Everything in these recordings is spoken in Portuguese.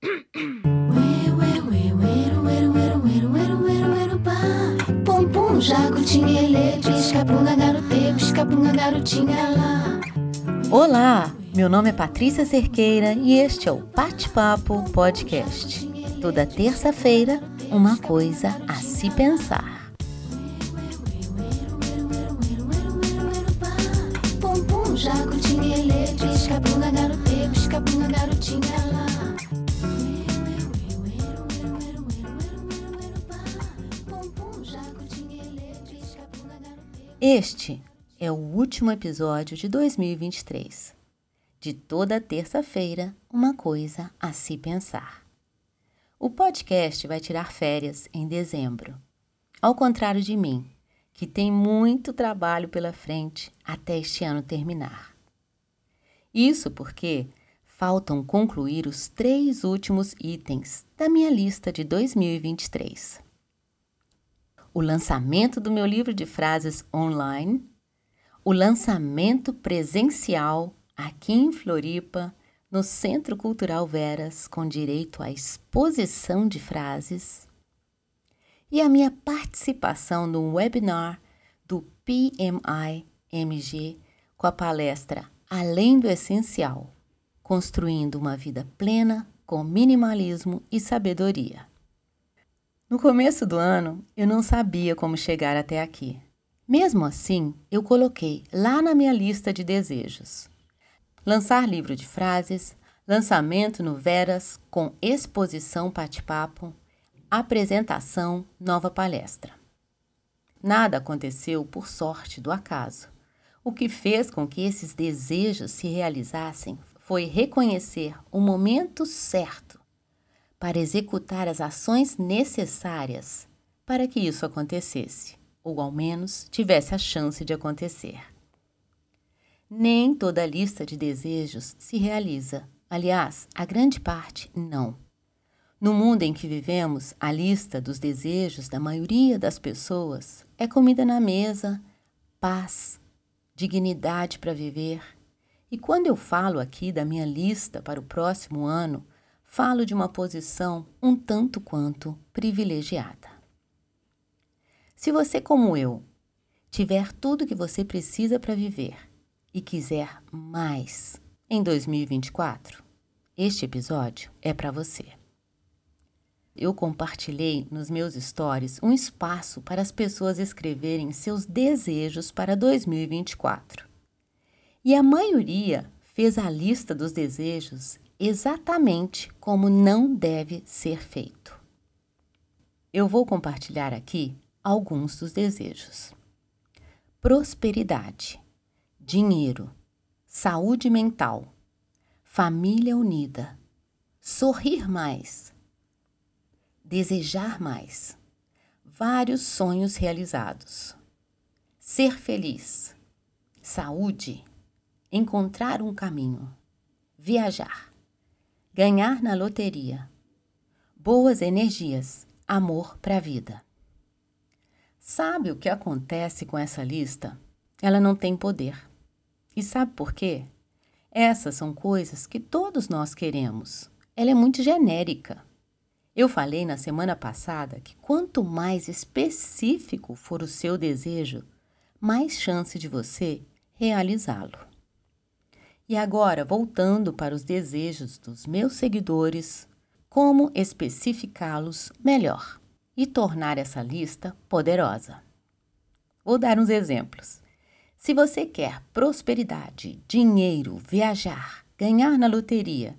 Pum pum, jacutinha, ele, pisca-bunga, garote, pisca-bunga, garotinha lá. Olá, meu nome é Patrícia Cerqueira e este é o Bate-Papo Podcast. Toda terça-feira, uma coisa a se pensar. Pum pum, jacutinha, Este é o último episódio de 2023. De toda terça-feira, uma coisa a se pensar. O podcast vai tirar férias em dezembro. Ao contrário de mim, que tem muito trabalho pela frente até este ano terminar. Isso porque faltam concluir os três últimos itens da minha lista de 2023. O lançamento do meu livro de frases online, o lançamento presencial aqui em Floripa, no Centro Cultural Veras, com direito à exposição de frases, e a minha participação no webinar do PMI-MG com a palestra Além do Essencial Construindo uma Vida Plena com Minimalismo e Sabedoria. No começo do ano, eu não sabia como chegar até aqui. Mesmo assim, eu coloquei lá na minha lista de desejos lançar livro de frases, lançamento no Veras com exposição bate-papo, apresentação, nova palestra. Nada aconteceu por sorte do acaso. O que fez com que esses desejos se realizassem foi reconhecer o momento certo para executar as ações necessárias para que isso acontecesse, ou ao menos tivesse a chance de acontecer. Nem toda lista de desejos se realiza. Aliás, a grande parte não. No mundo em que vivemos, a lista dos desejos da maioria das pessoas é comida na mesa, paz, dignidade para viver. E quando eu falo aqui da minha lista para o próximo ano, falo de uma posição um tanto quanto privilegiada. Se você, como eu, tiver tudo que você precisa para viver, e quiser mais em 2024, este episódio é para você. Eu compartilhei nos meus stories um espaço para as pessoas escreverem seus desejos para 2024. E a maioria fez a lista dos desejos exatamente como não deve ser feito. Eu vou compartilhar aqui alguns dos desejos. Prosperidade dinheiro, saúde mental, família unida, sorrir mais, desejar mais, vários sonhos realizados, ser feliz, saúde, encontrar um caminho, viajar, ganhar na loteria, boas energias, amor para a vida. Sabe o que acontece com essa lista? Ela não tem poder. E sabe por quê? Essas são coisas que todos nós queremos. Ela é muito genérica. Eu falei na semana passada que quanto mais específico for o seu desejo, mais chance de você realizá-lo. E agora, voltando para os desejos dos meus seguidores, como especificá-los melhor e tornar essa lista poderosa. Vou dar uns exemplos. Se você quer prosperidade, dinheiro, viajar, ganhar na loteria,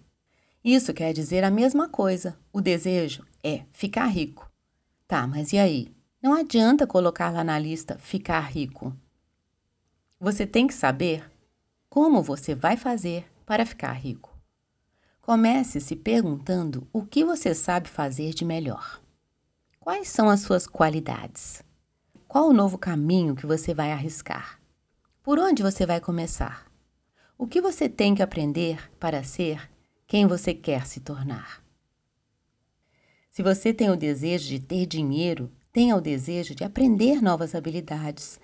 isso quer dizer a mesma coisa. O desejo é ficar rico. Tá, mas e aí? Não adianta colocar lá na lista ficar rico. Você tem que saber como você vai fazer para ficar rico. Comece se perguntando o que você sabe fazer de melhor. Quais são as suas qualidades? Qual o novo caminho que você vai arriscar? Por onde você vai começar? O que você tem que aprender para ser quem você quer se tornar? Se você tem o desejo de ter dinheiro, tenha o desejo de aprender novas habilidades,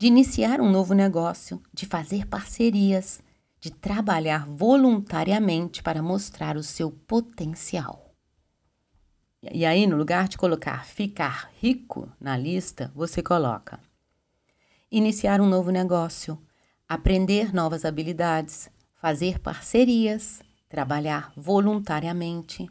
de iniciar um novo negócio, de fazer parcerias, de trabalhar voluntariamente para mostrar o seu potencial. E aí, no lugar de colocar ficar rico na lista, você coloca iniciar um novo negócio, aprender novas habilidades, fazer parcerias, trabalhar voluntariamente.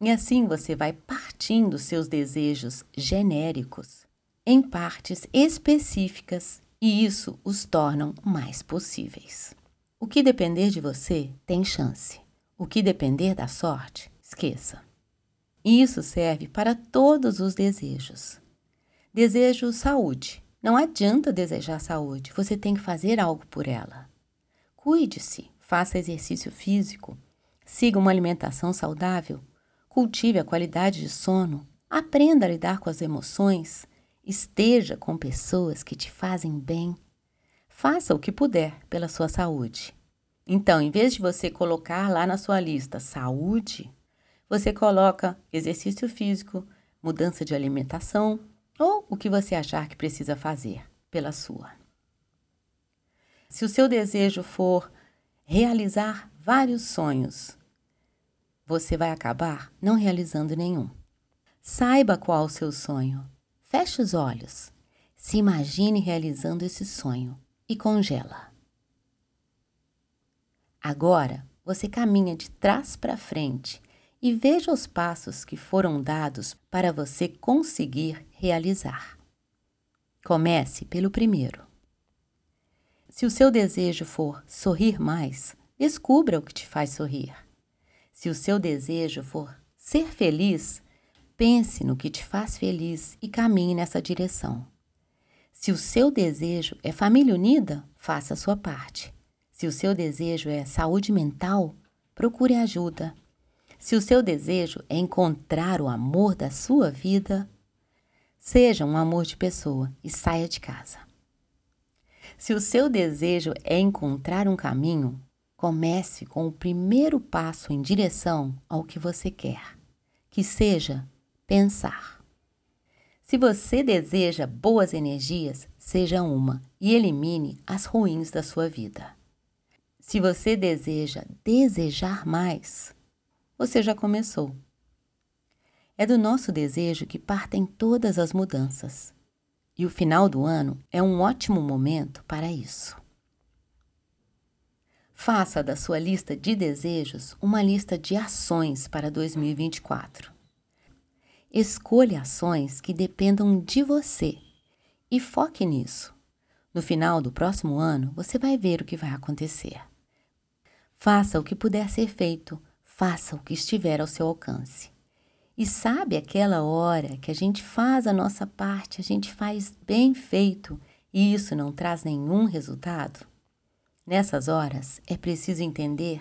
E assim você vai partindo seus desejos genéricos em partes específicas e isso os tornam mais possíveis. O que depender de você tem chance. O que depender da sorte, esqueça. Isso serve para todos os desejos. Desejo saúde. Não adianta desejar saúde, você tem que fazer algo por ela. Cuide-se, faça exercício físico, siga uma alimentação saudável, cultive a qualidade de sono, aprenda a lidar com as emoções, esteja com pessoas que te fazem bem. Faça o que puder pela sua saúde. Então, em vez de você colocar lá na sua lista saúde, você coloca exercício físico, mudança de alimentação ou o que você achar que precisa fazer pela sua. Se o seu desejo for realizar vários sonhos, você vai acabar não realizando nenhum. Saiba qual o seu sonho. Feche os olhos. Se imagine realizando esse sonho e congela. Agora você caminha de trás para frente e veja os passos que foram dados para você conseguir realizar. Comece pelo primeiro. Se o seu desejo for sorrir mais, descubra o que te faz sorrir. Se o seu desejo for ser feliz, pense no que te faz feliz e caminhe nessa direção. Se o seu desejo é família unida, faça a sua parte. Se o seu desejo é saúde mental, procure ajuda. Se o seu desejo é encontrar o amor da sua vida, seja um amor de pessoa e saia de casa. Se o seu desejo é encontrar um caminho, comece com o primeiro passo em direção ao que você quer, que seja pensar. Se você deseja boas energias, seja uma e elimine as ruins da sua vida. Se você deseja desejar mais, você já começou. É do nosso desejo que partem todas as mudanças. E o final do ano é um ótimo momento para isso. Faça da sua lista de desejos uma lista de ações para 2024. Escolha ações que dependam de você e foque nisso. No final do próximo ano, você vai ver o que vai acontecer. Faça o que puder ser feito, faça o que estiver ao seu alcance. E sabe aquela hora que a gente faz a nossa parte, a gente faz bem feito e isso não traz nenhum resultado? Nessas horas é preciso entender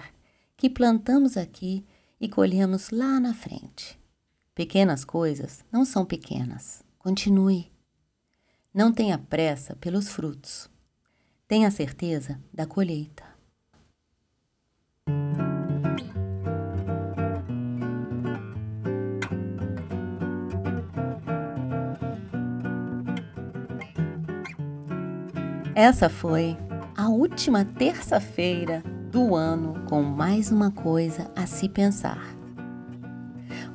que plantamos aqui e colhemos lá na frente. Pequenas coisas não são pequenas. Continue. Não tenha pressa pelos frutos. Tenha certeza da colheita. Essa foi a última terça-feira do ano com mais uma coisa a se pensar.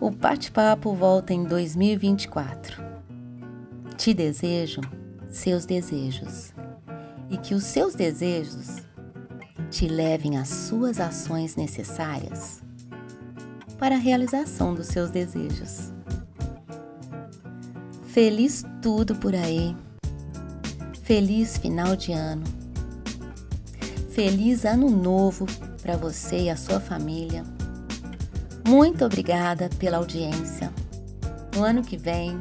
O bate-papo volta em 2024. Te desejo seus desejos e que os seus desejos te levem às suas ações necessárias para a realização dos seus desejos. Feliz tudo por aí. Feliz final de ano. Feliz ano novo para você e a sua família. Muito obrigada pela audiência. No ano que vem,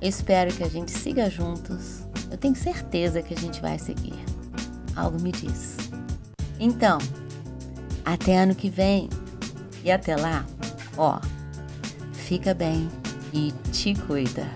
eu espero que a gente siga juntos. Eu tenho certeza que a gente vai seguir. Algo me diz. Então, até ano que vem. E até lá, ó, fica bem e te cuida.